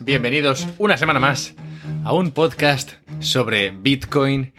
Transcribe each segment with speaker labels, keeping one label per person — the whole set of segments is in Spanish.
Speaker 1: bienvenidos una semana más a un podcast sobre Bitcoin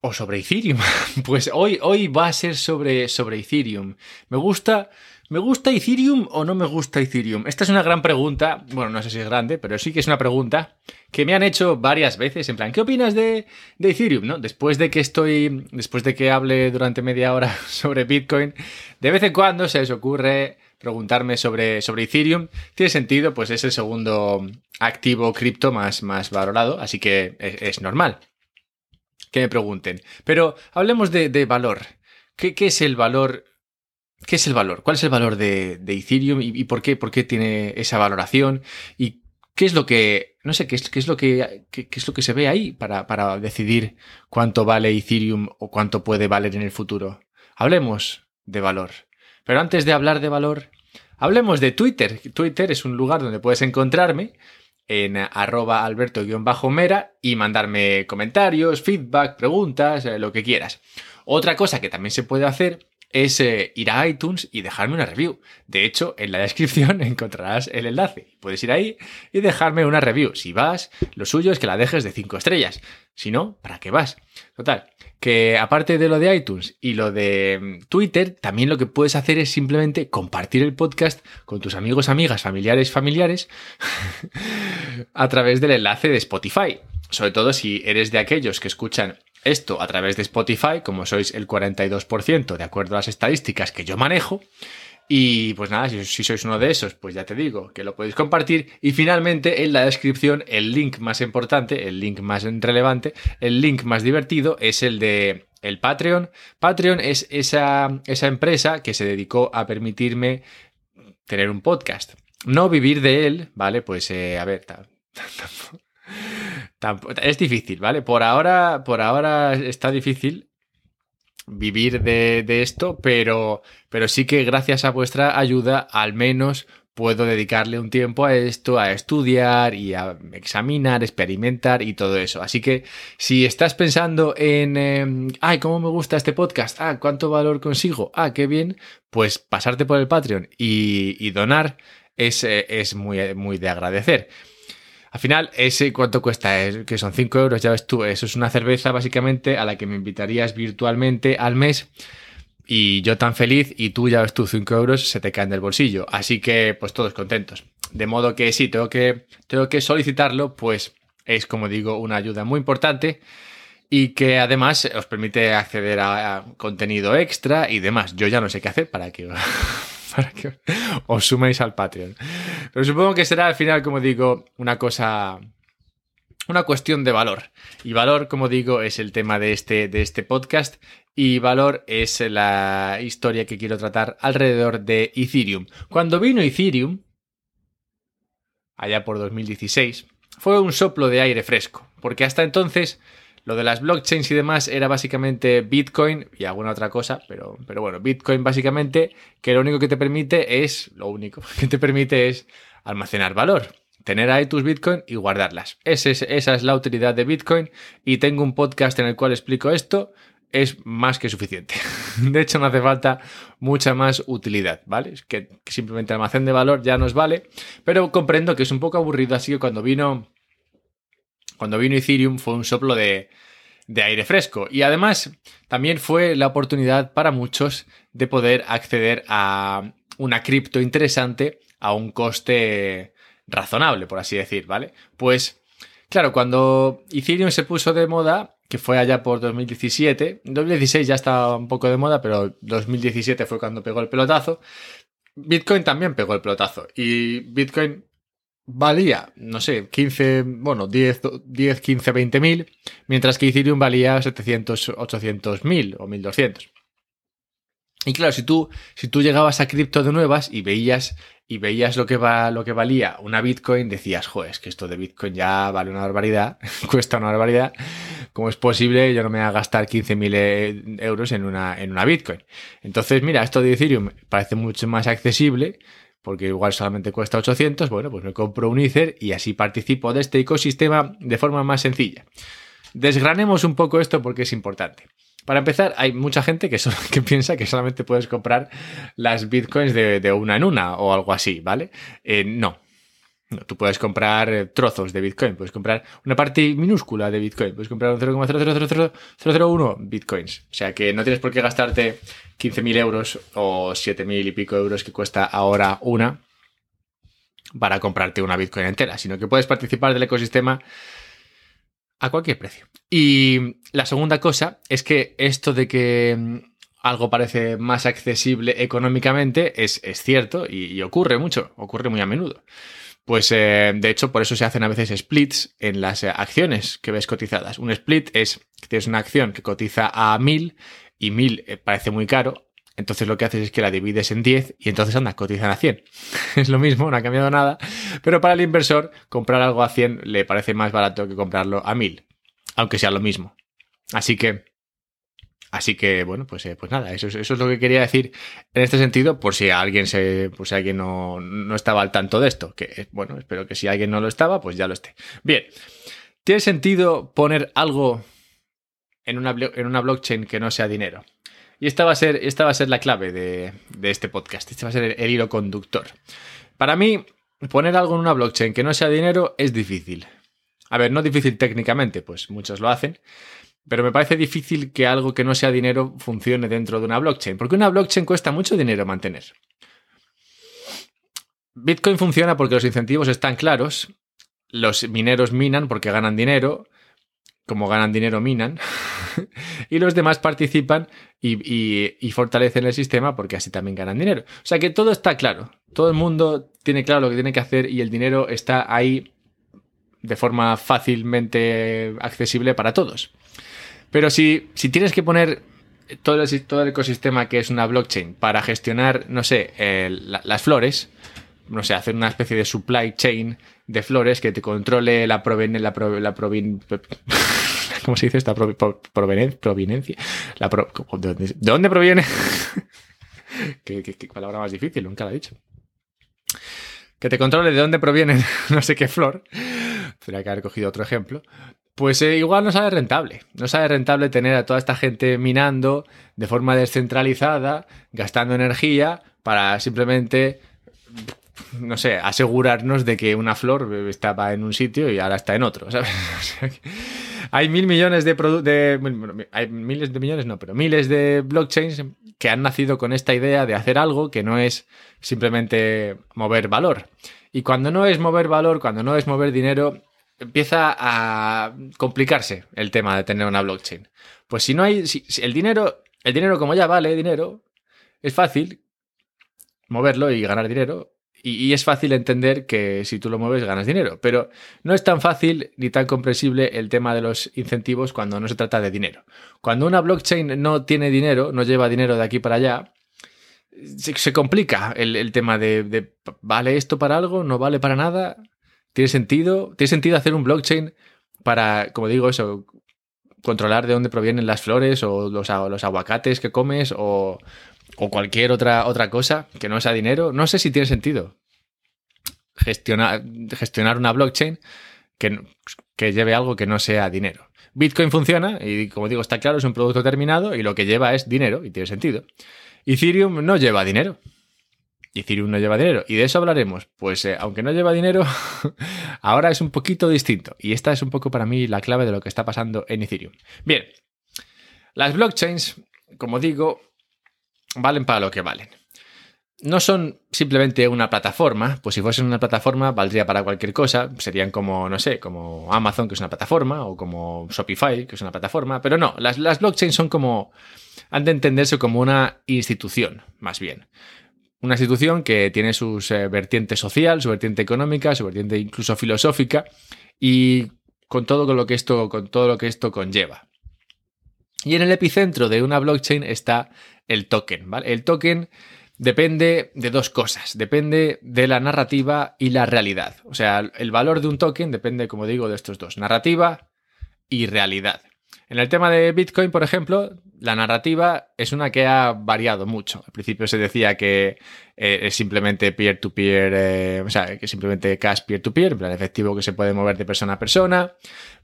Speaker 1: o sobre Ethereum. Pues hoy, hoy va a ser sobre, sobre Ethereum. Me gusta, ¿me gusta Ethereum o no me gusta Ethereum? Esta es una gran pregunta, bueno, no sé si es grande, pero sí que es una pregunta que me han hecho varias veces, en plan, ¿qué opinas de, de Ethereum? ¿No? Después de que estoy, después de que hable durante media hora sobre Bitcoin, de vez en cuando se les ocurre preguntarme sobre, sobre Ethereum. Tiene sentido, pues es el segundo activo cripto más, más valorado, así que es, normal que me pregunten. Pero hablemos de, valor. ¿Qué, es el valor? ¿Qué es el valor? ¿Cuál es el valor de, Ethereum y, por, qué, por qué tiene esa valoración? ¿Y qué es lo que, no sé, qué es, qué es lo que, qué, es lo que se ve ahí para, para decidir cuánto vale Ethereum o cuánto puede valer en el futuro? Hablemos de valor. Pero antes de hablar de valor, hablemos de Twitter. Twitter es un lugar donde puedes encontrarme en arroba alberto-mera y mandarme comentarios, feedback, preguntas, eh, lo que quieras. Otra cosa que también se puede hacer es eh, ir a iTunes y dejarme una review. De hecho, en la descripción encontrarás el enlace. Puedes ir ahí y dejarme una review. Si vas, lo suyo es que la dejes de 5 estrellas. Si no, ¿para qué vas? Total, que aparte de lo de iTunes y lo de mm, Twitter, también lo que puedes hacer es simplemente compartir el podcast con tus amigos, amigas, familiares, familiares a través del enlace de Spotify. Sobre todo si eres de aquellos que escuchan esto a través de Spotify, como sois el 42% de acuerdo a las estadísticas que yo manejo. Y pues nada, si, sois uno de esos, pues ya te digo que lo podéis compartir. Y finalmente en la descripción el link más importante, el link más relevante, el link más divertido es el de el Patreon. Patreon es esa, esa empresa que se dedicó a permitirme tener un podcast. No vivir de él, ¿vale? Pues eh, a ver, es difícil, ¿vale? Por ahora, por ahora está difícil vivir de, esto, pero, pero sí que gracias a vuestra ayuda al menos puedo dedicarle un tiempo a esto, a estudiar y a examinar, experimentar y todo eso. Así que si estás pensando en, em, ay, ¿cómo me gusta este podcast? Ah, ¿cuánto valor consigo? Ah, qué bien. Pues pasarte por el Patreon y, donar es, eh, es muy, muy de agradecer. Al final, ese cuánto cuesta, que son 5 euros, ya ves tú, eso es una cerveza básicamente a la que me invitarías virtualmente al mes. Y yo tan feliz y tú ya ves tú 5 euros se te caen del bolsillo. Así que pues todos contentos. De modo que sí, tengo que, tengo que solicitarlo, pues es como digo una ayuda muy importante y que además os permite acceder a, contenido extra y demás. Yo ya no sé qué hacer para que para que os suméis al Patreon. Pero supongo que será al final, como digo, una cosa una cuestión de valor. Y valor, como digo, es el tema de este, de este podcast. Y valor es la historia que quiero tratar alrededor de Ethereum. Cuando vino Ethereum, allá por 2016, fue un soplo de aire fresco. Porque hasta entonces lo de las blockchains y demás era básicamente Bitcoin y alguna otra cosa, pero, pero bueno, Bitcoin básicamente que lo único que te permite es, lo único que te permite es almacenar valor. Tener ahí tus Bitcoin y guardarlas. esa es la utilidad de Bitcoin y tengo un podcast en el cual explico esto es más que suficiente. De hecho, no hace falta mucha más utilidad, ¿vale? Es que simplemente almacén de valor ya nos vale, pero comprendo que es un poco aburrido, así que cuando vino cuando vino Ethereum fue un soplo de, aire fresco. Y además también fue la oportunidad para muchos de poder acceder a una cripto interesante a un coste razonable, por así decir, ¿vale? Pues claro, cuando Ethereum se puso de moda, que fue allá por 2017, 2016 ya estaba un poco de moda, pero 2017 fue cuando pegó el pelotazo, Bitcoin también pegó el pelotazo y Bitcoin valía, no sé, 15, bueno, 10, 10 15, 20 mil, mientras que Ethereum valía 700, 800 mil o 1200. Y claro, si tú, si tú llegabas a cripto de nuevas y veías, y veías lo que, va, lo que valía una Bitcoin, decías, joder, es que esto de Bitcoin ya vale una barbaridad, cuesta una barbaridad. ¿Cómo es posible yo no me voy a gastar 15.000 eh, euros en una, en una Bitcoin? Entonces, mira, esto de Ethereum parece mucho más accesible porque igual solamente cuesta 800, bueno, pues me compro un Ether y así participo de este ecosistema de forma más sencilla. Desgranemos un poco esto porque es importante. Para empezar, hay mucha gente que, que piensa que solamente puedes comprar las bitcoins de, una en una o algo así, ¿vale? Eh, no. Tú puedes comprar eh, trozos de Bitcoin, puedes comprar una parte minúscula de Bitcoin, puedes comprar un 0,0000001 Bitcoins. O sea que no tienes por qué gastarte 15.000 euros o 7.000 y pico euros que cuesta ahora una para comprarte una Bitcoin entera, sino que puedes participar del ecosistema a cualquier precio. Y la segunda cosa es que esto de que mm, algo parece más accesible económicamente es, es cierto y, ocurre mucho, ocurre muy a menudo. Pues eh, de hecho por eso se hacen a veces splits en las eh, acciones que ves cotizadas. Un split es que tienes una acción que cotiza a 1000 y 1000 eh, parece muy caro, entonces lo que haces es que la divides en 10 y entonces anda, cotizan a 100. es lo mismo, no ha cambiado nada, pero para el inversor comprar algo a 100 le parece más barato que comprarlo a 1000, aunque sea lo mismo. Así que Así que, bueno, pues, eh, pues nada, eso, eso, es lo que quería decir en este sentido, por si alguien se, por si alguien no, no, estaba al tanto de esto. Que, bueno, espero que si alguien no lo estaba, pues ya lo esté. Bien. ¿Tiene sentido poner algo en una, en una blockchain que no sea dinero? Y esta va a ser, esta va a ser la clave de, de este podcast. Este va a ser el, el hilo conductor. Para mí, poner algo en una blockchain que no sea dinero es difícil. A ver, no difícil técnicamente, pues muchos lo hacen, pero me parece difícil que algo que no sea dinero funcione dentro de una blockchain, porque una blockchain cuesta mucho dinero mantener. Bitcoin funciona porque los incentivos están claros, los mineros minan porque ganan dinero, como ganan dinero minan, y los demás participan y, fortalecen el sistema porque así también ganan dinero. O sea que todo está claro, todo el mundo tiene claro lo que tiene que hacer y el dinero está ahí de forma fácilmente accesible para todos. Pero si, si tienes que poner todo el, todo el, ecosistema que es una blockchain para gestionar, no sé, eh, la, las flores, no sé, hacer una especie de supply chain de flores que te controle la proveniencia, la, pro, la provin, ¿cómo se dice esta pro, pro, proveniencia? La ¿de, dónde, ¿De dónde proviene? ¿Qué, qué, qué palabra más difícil, nunca la he dicho que te controle de dónde proviene no sé qué flor, tendría que haber cogido otro ejemplo, pues eh, igual no sale rentable. No sale rentable tener a toda esta gente minando de forma descentralizada, gastando energía para simplemente, no sé, asegurarnos de que una flor estaba en un sitio y ahora está en otro, hay mil millones de, de hay miles de millones, no, pero miles de blockchains que han nacido con esta idea de hacer algo que no es simplemente mover valor. Y cuando no es mover valor, cuando no es mover dinero, empieza a complicarse el tema de tener una blockchain. Pues si no hay, el dinero, el dinero como ya vale dinero, es fácil moverlo y ganar dinero. Y, es fácil entender que si tú lo mueves ganas dinero. Pero no es tan fácil ni tan comprensible el tema de los incentivos cuando no se trata de dinero. Cuando una blockchain no tiene dinero, no lleva dinero de aquí para allá, se, complica el, tema de, ¿vale esto para algo? ¿No vale para nada? ¿Tiene sentido? ¿Tiene sentido hacer un blockchain para, como digo, eso, controlar de dónde provienen las flores o los, aguacates que comes o, cualquier otra, otra cosa que no sea dinero? No sé si tiene sentido gestionar, gestionar una blockchain que, que lleve algo que no sea dinero. Bitcoin funciona y, como digo, está claro, es un producto terminado y lo que lleva es dinero y tiene sentido. Ethereum no lleva dinero. Ethereum no lleva dinero. Y de eso hablaremos. Pues eh, aunque no lleva dinero, ahora es un poquito distinto. Y esta es un poco para mí la clave de lo que está pasando en Ethereum. Bien, las blockchains, como digo, valen para lo que valen. No son simplemente una plataforma, pues si fuesen una plataforma valdría para cualquier cosa, serían como, no sé, como Amazon, que es una plataforma, o como Shopify, que es una plataforma, pero no, las blockchains son como, han de entenderse como una institución, más bien una institución que tiene su eh, vertiente social, su vertiente económica, su vertiente incluso filosófica y con todo lo que esto, con todo lo que esto conlleva. Y en el epicentro de una blockchain está el token, ¿vale? El token depende de dos cosas, depende de la narrativa y la realidad. O sea, el valor de un token depende, como digo, de estos dos, narrativa y realidad. En el tema de Bitcoin, por ejemplo, la narrativa es una que ha variado mucho. Al principio se decía que eh, es simplemente peer-to-peer, -peer, eh, o sea, que simplemente cash peer-to-peer, -peer, en plan efectivo que se puede mover de persona a persona.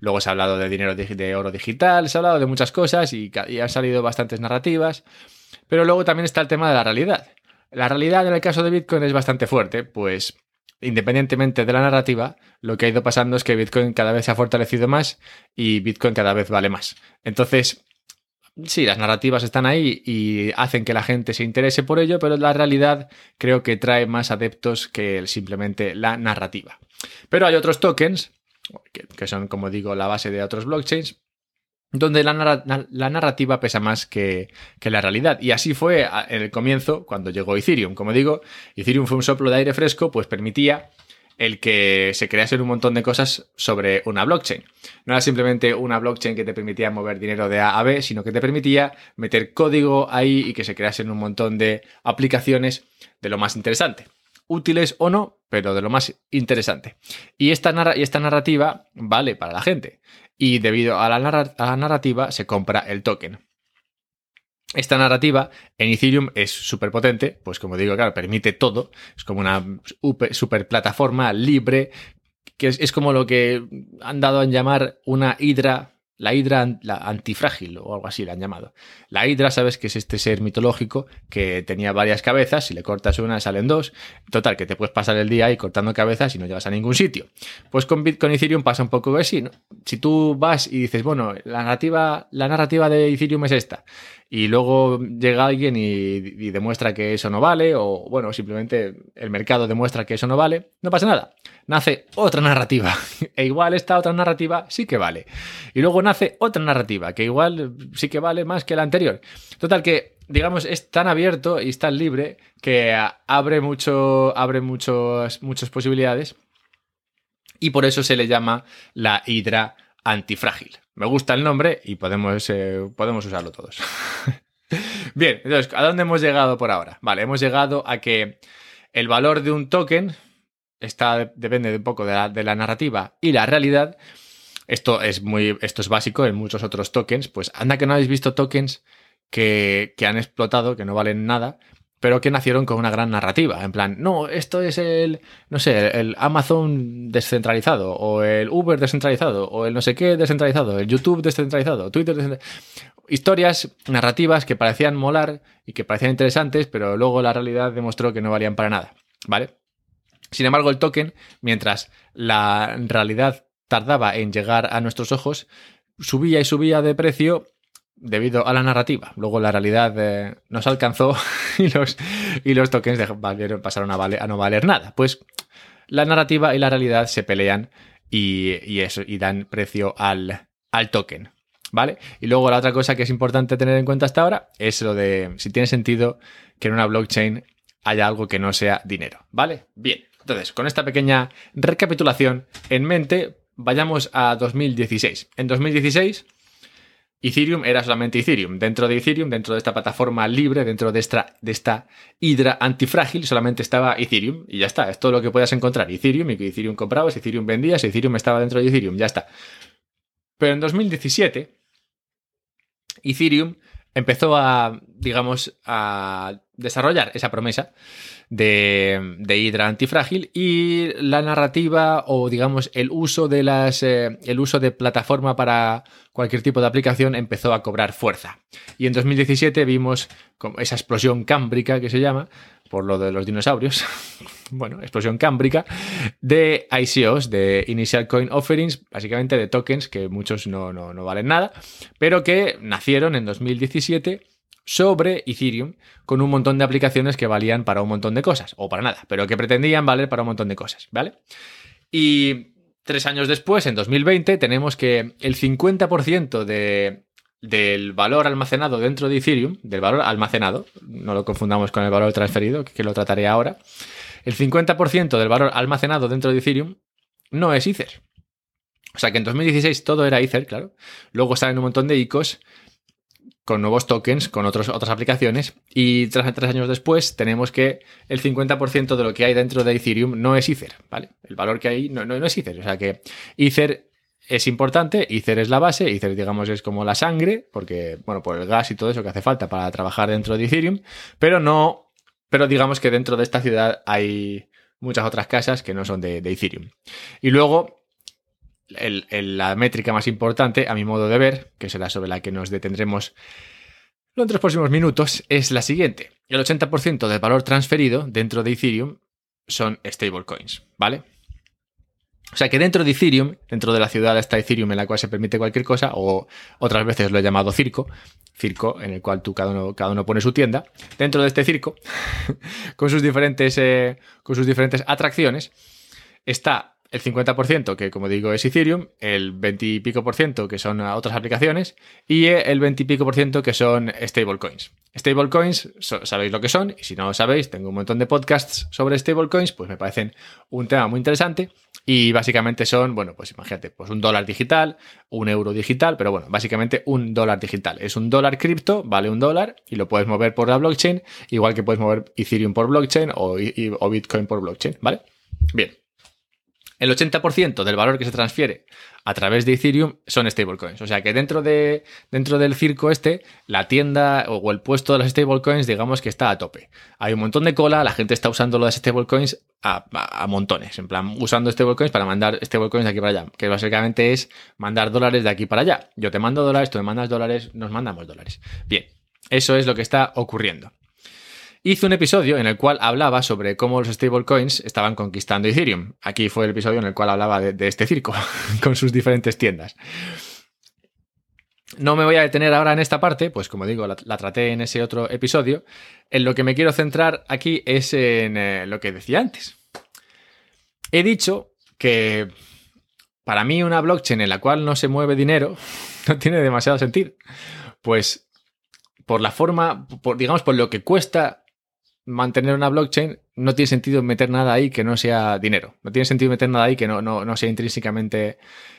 Speaker 1: Luego se ha hablado de dinero de, de oro digital, se ha hablado de muchas cosas y, y han salido bastantes narrativas. Pero luego también está el tema de la realidad. La realidad en el caso de Bitcoin es bastante fuerte, pues independientemente de la narrativa, lo que ha ido pasando es que Bitcoin cada vez se ha fortalecido más y Bitcoin cada vez vale más. Entonces, sí, las narrativas están ahí y hacen que la gente se interese por ello, pero la realidad creo que trae más adeptos que simplemente la narrativa. Pero hay otros tokens, que, son, como digo, la base de otros blockchains, donde la, narrativa pesa más que, que, la realidad. Y así fue en el comienzo, cuando llegó Ethereum. Como digo, Ethereum fue un soplo de aire fresco, pues permitía el que se creasen un montón de cosas sobre una blockchain. No era simplemente una blockchain que te permitía mover dinero de A a B, sino que te permitía meter código ahí y que se creasen un montón de aplicaciones de lo más interesante. Útiles o no, pero de lo más interesante. Y esta, narrativa vale para la gente. Y debido a la narrativa se compra el token. Esta narrativa en Ethereum es súper potente, pues como digo, claro, permite todo, es como una super plataforma libre, que es, como lo que han dado a llamar una hidra, la hidra la antifrágil o algo así la han llamado. La hidra, sabes que es este ser mitológico que tenía varias cabezas, si le cortas una salen dos, total, que te puedes pasar el día ahí cortando cabezas y no llegas a ningún sitio. Pues con Bitcoin Ethereum pasa un poco así, ¿no? Si tú vas y dices, bueno, la narrativa, la narrativa de Ethereum es esta, y luego llega alguien y, demuestra que eso no vale, o bueno, simplemente el mercado demuestra que eso no vale, no pasa nada. Nace otra narrativa, e igual esta otra narrativa sí que vale. Y luego nace otra narrativa, que igual sí que vale más que la anterior. Total que, digamos, es tan abierto y es tan libre que abre mucho, abre muchos, muchas posibilidades. Y por eso se le llama la hidra antifrágil. Me gusta el nombre y podemos, eh, podemos usarlo todos. Bien, entonces, ¿a dónde hemos llegado por ahora? Vale, hemos llegado a que el valor de un token está, depende un poco de la, de la narrativa y la realidad. Esto es muy, esto es básico en muchos otros tokens. Pues anda que no habéis visto tokens que, que han explotado, que no valen nada, pero que nacieron con una gran narrativa. En plan, no, esto es el, no sé, el Amazon descentralizado, o el Uber descentralizado, o el no sé qué descentralizado, el YouTube descentralizado, Twitter descentralizado. Historias narrativas que parecían molar y que parecían interesantes, pero luego la realidad demostró que no valían para nada. ¿Vale? Sin embargo, el token, mientras la realidad tardaba en llegar a nuestros ojos, subía y subía de precio debido a la narrativa. Luego la realidad eh, nos alcanzó y los, y los tokens pasaron a, a, no valer nada. Pues la narrativa y la realidad se pelean y, eso, y dan precio al, al token. ¿Vale? Y luego la otra cosa que es importante tener en cuenta hasta ahora es lo de si tiene sentido que en una blockchain haya algo que no sea dinero. ¿Vale? Bien. Entonces, con esta pequeña recapitulación en mente, vayamos a 2016. En 2016 Ethereum era solamente Ethereum. Dentro de Ethereum, dentro de esta plataforma libre, dentro de esta, de esta hidra antifrágil, solamente estaba Ethereum y ya está. Es todo lo que puedas encontrar. Ethereum y que Ethereum comprabas, Ethereum vendías, Ethereum estaba dentro de Ethereum, ya está. Pero en 2017, Ethereum empezó a, digamos, a desarrollar esa promesa de, de Hydra antifrágil y la narrativa o digamos el uso de las eh, el uso de plataforma para cualquier tipo de aplicación empezó a cobrar fuerza. Y en 2017 vimos esa explosión cámbrica que se llama por lo de los dinosaurios, bueno, explosión cámbrica, de ICOs, de Initial Coin Offerings, básicamente de tokens que muchos no, no, no valen nada, pero que nacieron en 2017 sobre Ethereum con un montón de aplicaciones que valían para un montón de cosas, o para nada, pero que pretendían valer para un montón de cosas, ¿vale? Y tres años después, en 2020, tenemos que el 50% de, del valor almacenado dentro de Ethereum, del valor almacenado, no lo confundamos con el valor transferido, que lo trataré ahora, el 50% del valor almacenado dentro de Ethereum no es Ether. O sea que en 2016 todo era Ether, claro. Luego salen un montón de ICOs con nuevos tokens, con otras aplicaciones. Y tres, tres años después tenemos que el 50% de lo que hay dentro de Ethereum no es Ether, ¿vale? El valor que hay no, no, es Ether. O sea que Ether es importante, Ether es la base, Ether digamos es como la sangre, porque, bueno, por el gas y todo eso que hace falta para trabajar dentro de Ethereum, pero no, pero digamos que dentro de esta ciudad hay muchas otras casas que no son de, de Ethereum. Y luego la métrica más importante, a mi modo de ver, que será sobre la que nos detendremos en los próximos minutos, es la siguiente. El 80% del valor transferido dentro de Ethereum son stablecoins, ¿vale? O sea que dentro de Ethereum, dentro de la ciudad está Ethereum en la cual se permite cualquier cosa, o otras veces lo he llamado circo, circo en el cual tú cada uno, cada uno pone su tienda. Dentro de este circo, con sus diferentes, eh, con sus diferentes atracciones, está el 50% que como digo es Ethereum, el 20 y pico por ciento que son otras aplicaciones y el 20 y pico por ciento que son stablecoins. Stablecoins, sabéis lo que son y si no lo sabéis, tengo un montón de podcasts sobre stablecoins, pues me parecen un tema muy interesante y básicamente son, bueno, pues imagínate, pues un dólar digital, un euro digital, pero bueno, básicamente un dólar digital. Es un dólar cripto, vale un dólar y lo puedes mover por la blockchain, igual que puedes mover Ethereum por blockchain o, o Bitcoin por blockchain, ¿vale? Bien. El 80% del valor que se transfiere a través de Ethereum son stablecoins. O sea que dentro, de, dentro del circo este, la tienda o el puesto de las stablecoins, digamos que está a tope. Hay un montón de cola, la gente está usando las stablecoins a, a, montones. En plan, usando stablecoins para mandar stablecoins de aquí para allá. Que básicamente es mandar dólares de aquí para allá. Yo te mando dólares, tú me mandas dólares, nos mandamos dólares. Bien, eso es lo que está ocurriendo hice un episodio en el cual hablaba sobre cómo los stablecoins estaban conquistando Ethereum. Aquí fue el episodio en el cual hablaba de, este circo con sus diferentes tiendas. No me voy a detener ahora en esta parte, pues como digo, la, traté en ese otro episodio. En lo que me quiero centrar aquí es en eh, lo que decía antes. He dicho que para mí una blockchain en la cual no se mueve dinero no tiene demasiado sentido. Pues por la forma, por, digamos, por lo que cuesta mantener una blockchain, no tiene sentido meter nada ahí que no sea dinero. No tiene sentido meter nada ahí que no, no, sea intrínsecamente,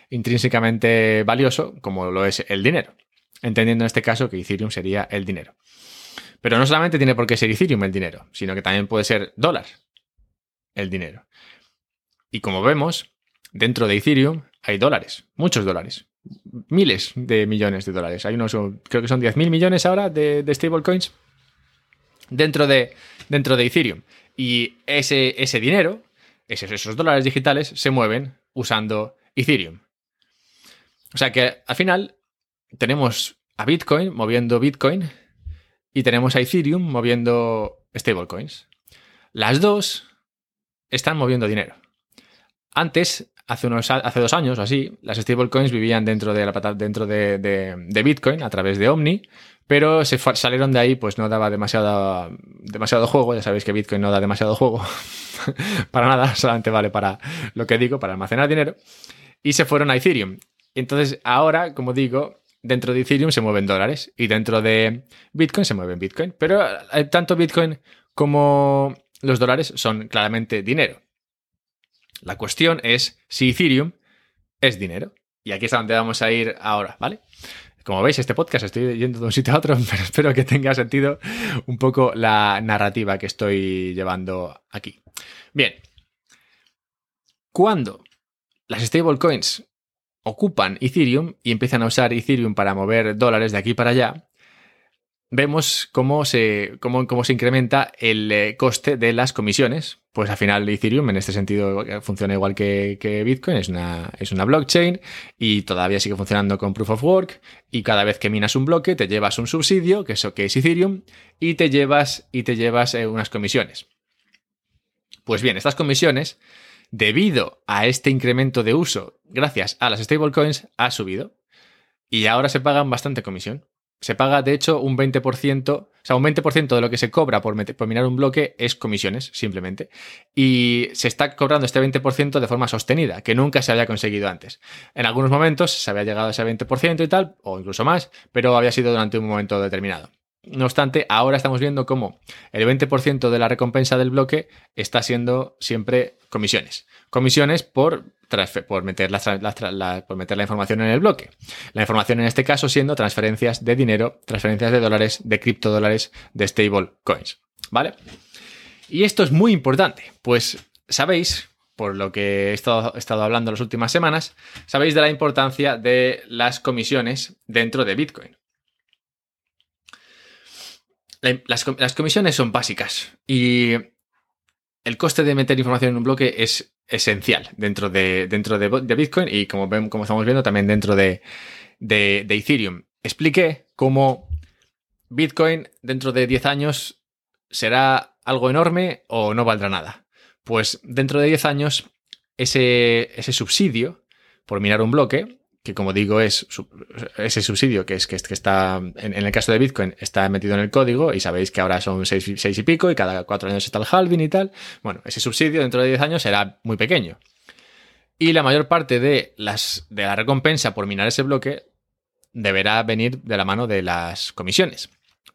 Speaker 1: intrínsecamente valioso, como lo es el dinero. Entendiendo en este caso que Ethereum sería el dinero. Pero no solamente tiene por qué ser Ethereum el dinero, sino que también puede ser dólar el dinero. Y como vemos, dentro de Ethereum hay dólares, muchos dólares, miles de millones de dólares. Hay unos, creo que son 10.000 millones ahora de, de stablecoins dentro de, dentro de Ethereum. Y ese, ese dinero, esos, esos dólares digitales, se mueven usando Ethereum. O sea que al final tenemos a Bitcoin moviendo Bitcoin y tenemos a Ethereum moviendo stablecoins. Las dos están moviendo dinero. Antes, hace, unos, hace dos años o así, las stablecoins vivían dentro de, la, dentro de, de Bitcoin a través de Omni, pero se salieron de ahí, pues no daba demasiado, demasiado juego. Ya sabéis que Bitcoin no da demasiado juego para nada, solamente vale para lo que digo, para almacenar dinero. Y se fueron a Ethereum. Entonces, ahora, como digo, dentro de Ethereum se mueven dólares y dentro de Bitcoin se mueven Bitcoin. Pero eh, tanto Bitcoin como los dólares son claramente dinero. La cuestión es si Ethereum es dinero. Y aquí es donde vamos a ir ahora, ¿vale? Como veis, este podcast estoy yendo de un sitio a otro, pero espero que tenga sentido un poco la narrativa que estoy llevando aquí. Bien, cuando las stablecoins ocupan Ethereum y empiezan a usar Ethereum para mover dólares de aquí para allá, vemos cómo se, cómo, cómo se incrementa el eh, coste de las comisiones. Pues al final Ethereum en este sentido funciona igual que, Bitcoin, es una, es una blockchain y todavía sigue funcionando con Proof of Work y cada vez que minas un bloque te llevas un subsidio, que, eso, que es Ethereum, y te llevas, y te llevas eh, unas comisiones. Pues bien, estas comisiones, debido a este incremento de uso gracias a las stablecoins, ha subido y ahora se pagan bastante comisión. Se paga, de hecho, un 20%, o sea, un 20% de lo que se cobra por, minar un bloque es comisiones, simplemente. Y se está cobrando este 20% de forma sostenida, que nunca se había conseguido antes. En algunos momentos se había llegado a ese 20% y tal, o incluso más, pero había sido durante un momento determinado. No obstante, ahora estamos viendo cómo el 20% de la recompensa del bloque está siendo siempre comisiones. Comisiones por, meter la, por meter la información en el bloque. La información en este caso siendo transferencias de dinero, transferencias de dólares, de criptodólares, de stable coins. ¿Vale? Y esto es muy importante, pues sabéis, por lo que he estado hablando las últimas semanas, sabéis de la importancia de las comisiones dentro de Bitcoin las, comisiones son básicas y el coste de meter información en un bloque es esencial dentro de, dentro de, Bitcoin y como, como estamos viendo también dentro de, de, Ethereum. Expliqué cómo Bitcoin dentro de 10 años será algo enorme o no valdrá nada. pues dentro de 10 años ese, ese subsidio por minar un bloque, que como digo es ese subsidio que es que, está, en, el caso de Bitcoin, está metido en el código y sabéis que ahora son 6, y pico y cada 4 años está el halving y tal. Bueno, ese subsidio dentro de 10 años será muy pequeño. Y la mayor parte de, las, de la recompensa por minar ese bloque deberá venir de la mano de las comisiones.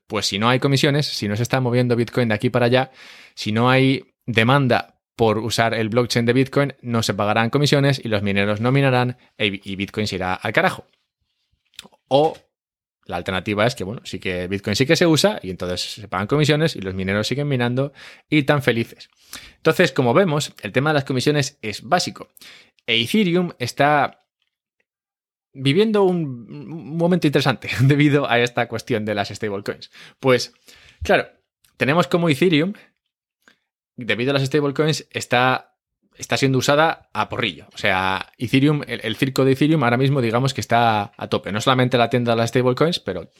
Speaker 1: Pues si no hay comisiones, si no se está moviendo Bitcoin de aquí para allá, si no hay demanda por usar el blockchain de Bitcoin, no se pagarán comisiones y los mineros no minarán y Bitcoin se irá al carajo. O la alternativa es que, bueno, sí que Bitcoin sí que se usa y entonces se pagan comisiones y los mineros siguen minando y tan felices. Entonces, como vemos, el tema de las comisiones es básico. E Ethereum está viviendo un momento interesante debido a esta cuestión de las stablecoins. Pues, claro, tenemos como Ethereum, debido a las stablecoins, está, está siendo usada a porrillo. O sea, Ethereum, el, circo de Ethereum ahora mismo digamos que está a tope. No solamente la tienda de las stablecoins, pero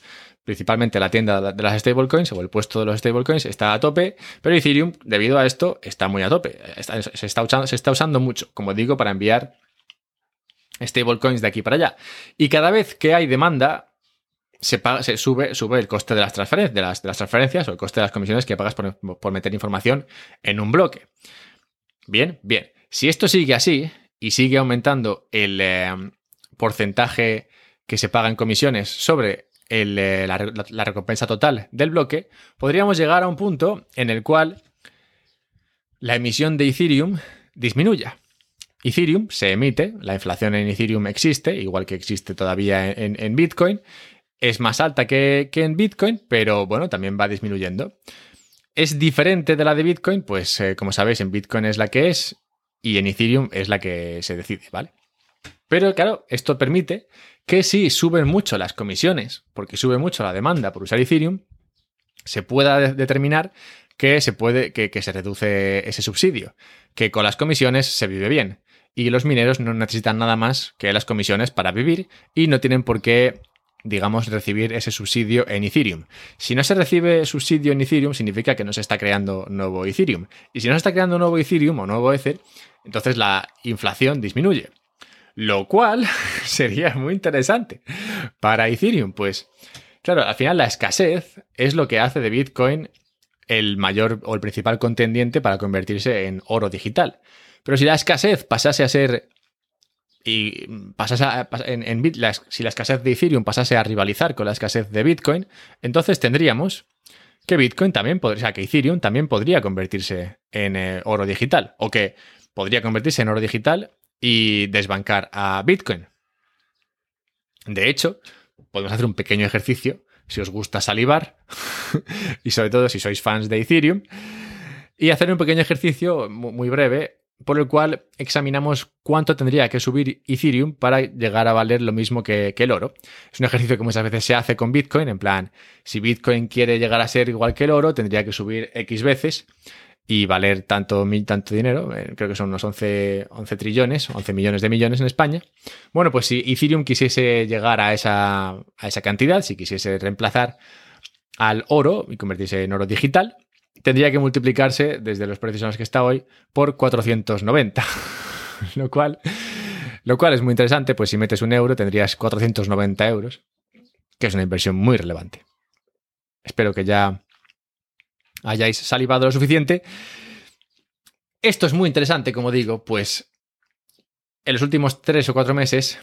Speaker 1: principalmente la tienda de las stablecoins o el puesto de los stablecoins está a tope, pero Ethereum, debido a esto, está muy a tope. se, está usando, se está usando mucho, como digo, para enviar stablecoins de aquí para allá. Y cada vez que hay demanda, se, se sube, sube el coste de las, transferencias, de, las, transferencias o el coste de las comisiones que pagas por, meter información en un bloque. Bien, bien. Si esto sigue así y sigue aumentando el eh, porcentaje que se paga en comisiones sobre eh, la recompensa total del bloque, podríamos llegar a un punto en el cual la emisión de Ethereum disminuya. Ethereum se emite, la inflación en Ethereum existe, igual que existe todavía en, Bitcoin. Es más alta que, en Bitcoin, pero bueno, también va disminuyendo. ¿Es diferente de la de Bitcoin? Pues eh, como sabéis, en Bitcoin es la que es y en Ethereum es la que se decide, ¿vale? Pero claro, esto permite que si suben mucho las comisiones, porque sube mucho la demanda por usar Ethereum, se pueda determinar que se puede, que se reduce ese subsidio, que con las comisiones se vive bien y los mineros no necesitan nada más que las comisiones para vivir y no tienen por qué digamos, recibir ese subsidio en Ethereum. Si no se recibe subsidio en Ethereum, significa que no se está creando nuevo Ethereum. Y si no se está creando nuevo Ethereum o nuevo Ether, entonces la inflación disminuye. Lo cual sería muy interesante para Ethereum. Pues, claro, al final la escasez es lo que hace de Bitcoin el mayor o el principal contendiente para convertirse en oro digital. Pero si la escasez pasase a ser y pasase en, si la escasez de Ethereum pasase a rivalizar con la escasez de Bitcoin, entonces tendríamos que Bitcoin también podría, o sea, que Ethereum también podría convertirse en eh, oro digital, o que podría convertirse en oro digital y desbancar a Bitcoin. De hecho, podemos hacer un pequeño ejercicio, si os gusta salivar, y sobre todo si sois fans de Ethereum, y hacer un pequeño ejercicio muy breve por el cual examinamos cuánto tendría que subir Ethereum para llegar a valer lo mismo que, el oro. Es un ejercicio que muchas veces se hace con Bitcoin, en plan, si Bitcoin quiere llegar a ser igual que el oro, tendría que subir X veces y valer tanto, tanto dinero, eh, creo que son unos 11, 11 trillones, 11 millones de millones en España. Bueno, pues si Ethereum quisiese llegar a esa, a esa cantidad, si quisiese reemplazar al oro y convertirse en oro digital, tendría que multiplicarse desde los precios en los que está hoy por 490. lo, cual, lo cual es muy interesante, pues si metes un euro tendrías 490 euros, que es una inversión muy relevante. Espero que ya hayáis salivado lo suficiente. Esto es muy interesante, como digo, pues en los últimos tres o cuatro meses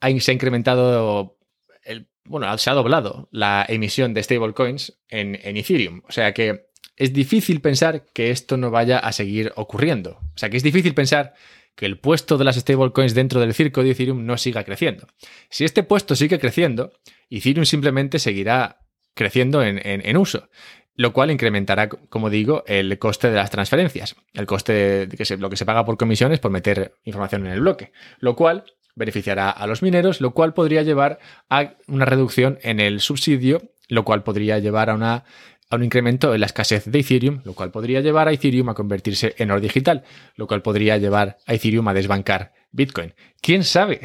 Speaker 1: se ha incrementado el, bueno, se ha doblado la emisión de stablecoins en, en Ethereum. O sea que es difícil pensar que esto no vaya a seguir ocurriendo. O sea que es difícil pensar que el puesto de las stablecoins dentro del circo de Ethereum no siga creciendo. Si este puesto sigue creciendo, Ethereum simplemente seguirá creciendo en, uso, lo cual incrementará, como digo, el coste de las transferencias, el coste de que se, lo que se paga por comisiones por meter información en el bloque, lo cual beneficiará a los mineros, lo cual podría llevar a una reducción en el subsidio, lo cual podría llevar a, una, a un incremento en la escasez de Ethereum, lo cual podría llevar a Ethereum a convertirse en oro digital, lo cual podría llevar a Ethereum a desbancar Bitcoin. ¿Quién sabe?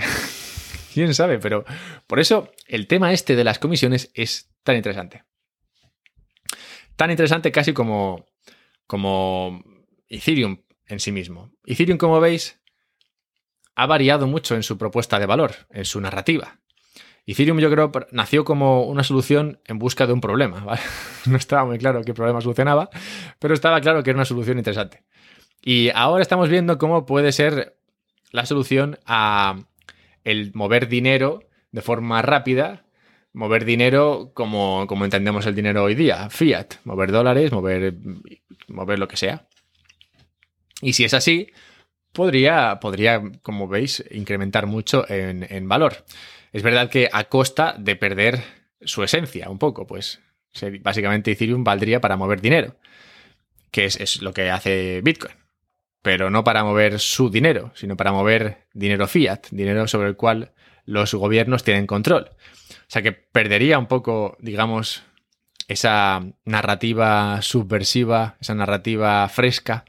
Speaker 1: ¿Quién sabe? Pero por eso el tema este de las comisiones es tan interesante. Tan interesante casi como, como Ethereum en sí mismo. Ethereum, como veis, ha variado mucho en su propuesta de valor, en su narrativa. Ethereum yo creo nació como una solución en busca de un problema. No estaba muy claro qué problema solucionaba, pero estaba claro que era una solución interesante. Y ahora estamos viendo cómo puede ser la solución a el mover dinero de forma rápida, mover dinero como, como entendemos el dinero hoy día, fiat, mover dólares, mover, mover lo que sea. Y si es así, podría, podría como veis, incrementar mucho en, valor. Es verdad que a costa de perder su esencia un poco, pues básicamente Ethereum valdría para mover dinero, que es, lo que hace Bitcoin pero no para mover su dinero, sino para mover dinero fiat, dinero sobre el cual los gobiernos tienen control. O sea que perdería un poco, digamos, esa narrativa subversiva, esa narrativa fresca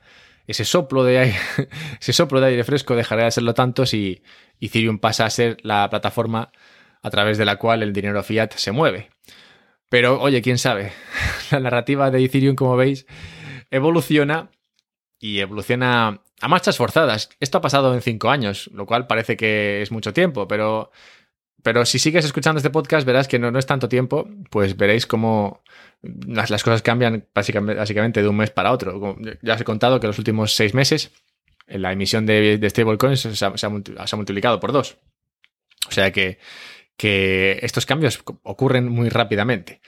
Speaker 1: ese soplo de aire, ese soplo de aire fresco dejaría de serlo tanto si Ethereum pasa a ser la plataforma a través de la cual el dinero fiat se mueve. Pero oye, quién sabe, la narrativa de Ethereum, como veis, evoluciona y evoluciona a marchas forzadas. Esto ha pasado en cinco años, lo cual parece que es mucho tiempo, pero pero si sigues escuchando este podcast, verás que no, no es tanto tiempo, pues veréis cómo las, las, cosas cambian básicamente, básicamente de un mes para otro. Ya os he contado que los últimos seis meses la emisión de, stablecoins se, se, ha multiplicado por dos. O sea que, que estos cambios ocurren muy rápidamente.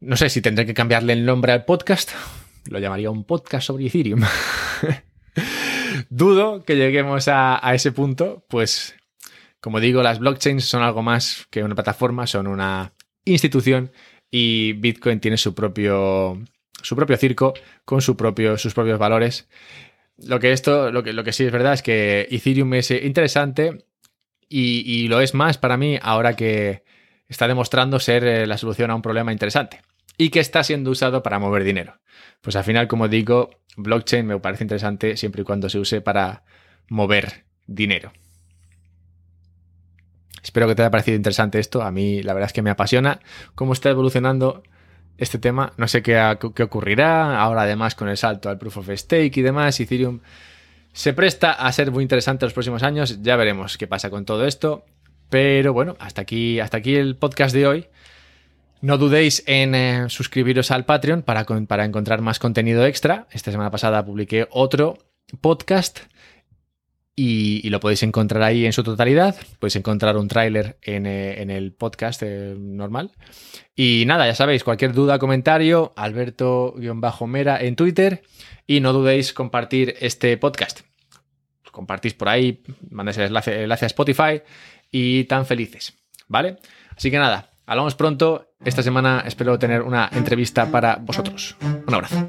Speaker 1: No sé si tendré que cambiarle el nombre al podcast. Lo llamaría un podcast sobre Ethereum. Dudo que lleguemos a, a, ese punto, pues como digo, las blockchains son algo más que una plataforma, son una institución y Bitcoin tiene su propio, su propio circo con su propio, sus propios valores. Lo que, esto, lo, que, lo que sí es verdad es que Ethereum es interesante y, y lo es más para mí ahora que está demostrando ser eh, la solución a un problema interesante y que está siendo usado para mover dinero. Pues al final, como digo, blockchain me parece interesante siempre y cuando se use para mover dinero. Espero que te haya parecido interesante esto. A mí la verdad es que me apasiona cómo está evolucionando este tema. No sé qué, qué ocurrirá ahora además con el salto al proof of stake y demás. Ethereum se presta a ser muy interesante los próximos años. Ya veremos qué pasa con todo esto. Pero bueno, hasta aquí, hasta aquí el podcast de hoy. No dudéis en eh, suscribiros al Patreon para, para encontrar más contenido extra. Esta semana pasada publiqué otro podcast y, lo podéis encontrar ahí en su totalidad. Podéis encontrar un tráiler en, eh, el podcast eh, normal. Y nada, ya sabéis, cualquier duda, comentario, Alberto-Mera en Twitter. Y no dudéis compartir este podcast. Compartís por ahí, mandáis el enlace, a Spotify y tan felices. ¿Vale? Así que nada, hablamos pronto. Esta semana espero tener una entrevista para vosotros. Un abrazo.